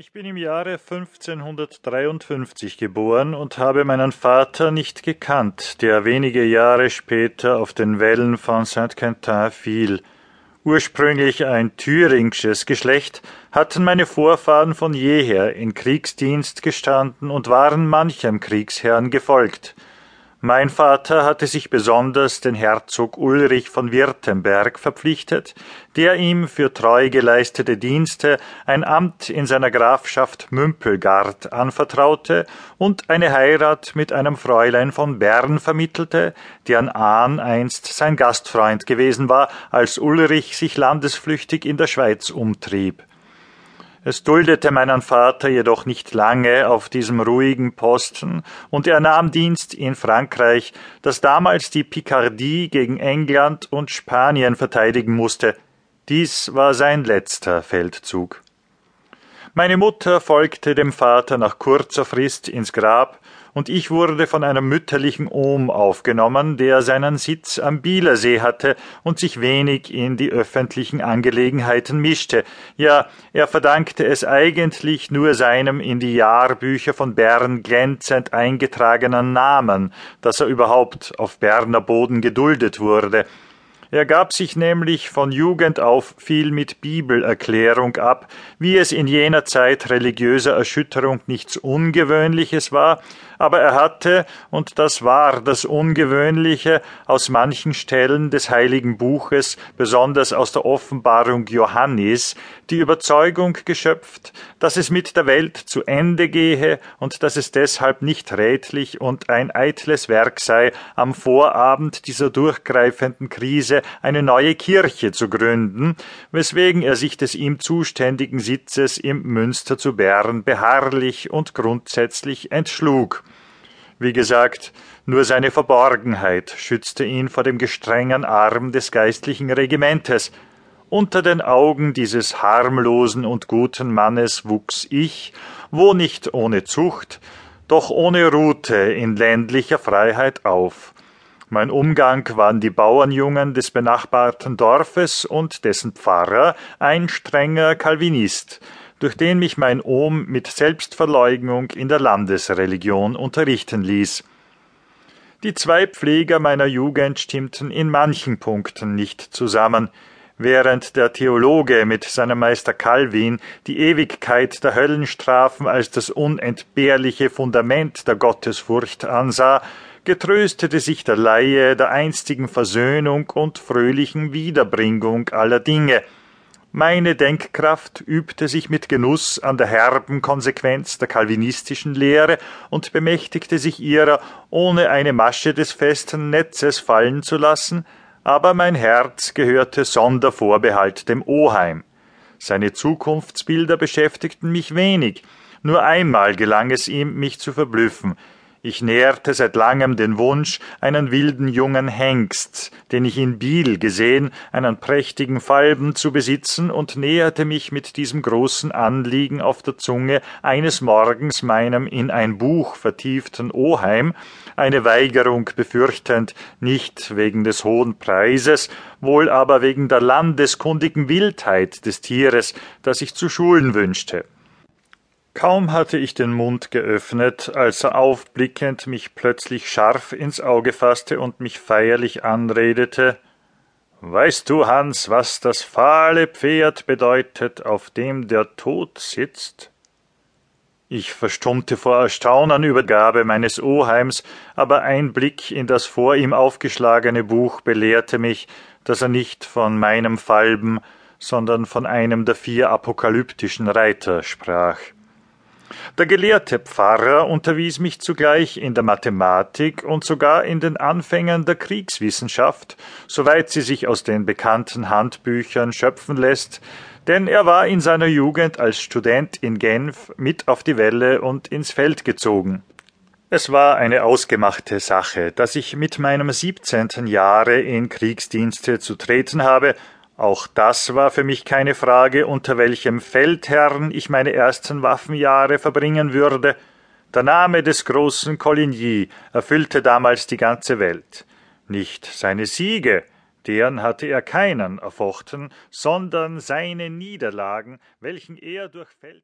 Ich bin im Jahre 1553 geboren und habe meinen Vater nicht gekannt, der wenige Jahre später auf den Wellen von Saint-Quentin fiel. Ursprünglich ein thüringisches Geschlecht, hatten meine Vorfahren von jeher in Kriegsdienst gestanden und waren manchem Kriegsherrn gefolgt. Mein Vater hatte sich besonders den Herzog Ulrich von Wirtemberg verpflichtet, der ihm für treu geleistete Dienste ein Amt in seiner Grafschaft Mümpelgard anvertraute und eine Heirat mit einem Fräulein von Bern vermittelte, deren Ahn einst sein Gastfreund gewesen war, als Ulrich sich landesflüchtig in der Schweiz umtrieb. Es duldete meinen Vater jedoch nicht lange auf diesem ruhigen Posten, und er nahm Dienst in Frankreich, das damals die Picardie gegen England und Spanien verteidigen musste. Dies war sein letzter Feldzug. Meine Mutter folgte dem Vater nach kurzer Frist ins Grab, und ich wurde von einem mütterlichen Ohm aufgenommen, der seinen Sitz am Bielersee hatte und sich wenig in die öffentlichen Angelegenheiten mischte. Ja, er verdankte es eigentlich nur seinem in die Jahrbücher von Bern glänzend eingetragenen Namen, dass er überhaupt auf Berner Boden geduldet wurde. Er gab sich nämlich von Jugend auf viel mit Bibelerklärung ab, wie es in jener Zeit religiöser Erschütterung nichts Ungewöhnliches war, aber er hatte, und das war das Ungewöhnliche, aus manchen Stellen des heiligen Buches, besonders aus der Offenbarung Johannis, die Überzeugung geschöpft, dass es mit der Welt zu Ende gehe und dass es deshalb nicht rätlich und ein eitles Werk sei, am Vorabend dieser durchgreifenden Krise eine neue Kirche zu gründen, weswegen er sich des ihm zuständigen Sitzes im Münster zu Bern beharrlich und grundsätzlich entschlug. Wie gesagt, nur seine Verborgenheit schützte ihn vor dem gestrengen Arm des geistlichen Regimentes. Unter den Augen dieses harmlosen und guten Mannes wuchs ich, wo nicht ohne Zucht, doch ohne Rute in ländlicher Freiheit auf. Mein Umgang waren die Bauernjungen des benachbarten Dorfes und dessen Pfarrer, ein strenger Calvinist, durch den mich mein Ohm mit Selbstverleugnung in der Landesreligion unterrichten ließ. Die zwei Pfleger meiner Jugend stimmten in manchen Punkten nicht zusammen, während der Theologe mit seinem Meister Calvin die Ewigkeit der Höllenstrafen als das unentbehrliche Fundament der Gottesfurcht ansah, getröstete sich der Laie der einstigen Versöhnung und fröhlichen Wiederbringung aller Dinge, meine Denkkraft übte sich mit Genuss an der herben Konsequenz der calvinistischen Lehre und bemächtigte sich ihrer, ohne eine Masche des festen Netzes fallen zu lassen, aber mein Herz gehörte sonder Vorbehalt dem Oheim. Seine Zukunftsbilder beschäftigten mich wenig, nur einmal gelang es ihm, mich zu verblüffen, ich nährte seit langem den Wunsch, einen wilden jungen Hengst, den ich in Biel gesehen, einen prächtigen Falben zu besitzen und näherte mich mit diesem großen Anliegen auf der Zunge eines Morgens meinem in ein Buch vertieften Oheim, eine Weigerung befürchtend, nicht wegen des hohen Preises, wohl aber wegen der landeskundigen Wildheit des Tieres, das ich zu schulen wünschte. Kaum hatte ich den Mund geöffnet, als er aufblickend mich plötzlich scharf ins Auge fasste und mich feierlich anredete Weißt du, Hans, was das fahle Pferd bedeutet, auf dem der Tod sitzt? Ich verstummte vor Erstaunen über Gabe meines Oheims, aber ein Blick in das vor ihm aufgeschlagene Buch belehrte mich, dass er nicht von meinem Falben, sondern von einem der vier apokalyptischen Reiter sprach. Der gelehrte Pfarrer unterwies mich zugleich in der Mathematik und sogar in den Anfängen der Kriegswissenschaft, soweit sie sich aus den bekannten Handbüchern schöpfen lässt, denn er war in seiner Jugend als Student in Genf mit auf die Welle und ins Feld gezogen. Es war eine ausgemachte Sache, dass ich mit meinem siebzehnten Jahre in Kriegsdienste zu treten habe auch das war für mich keine Frage, unter welchem Feldherrn ich meine ersten Waffenjahre verbringen würde. Der Name des großen Coligny erfüllte damals die ganze Welt. Nicht seine Siege, deren hatte er keinen erfochten, sondern seine Niederlagen, welchen er durch Feld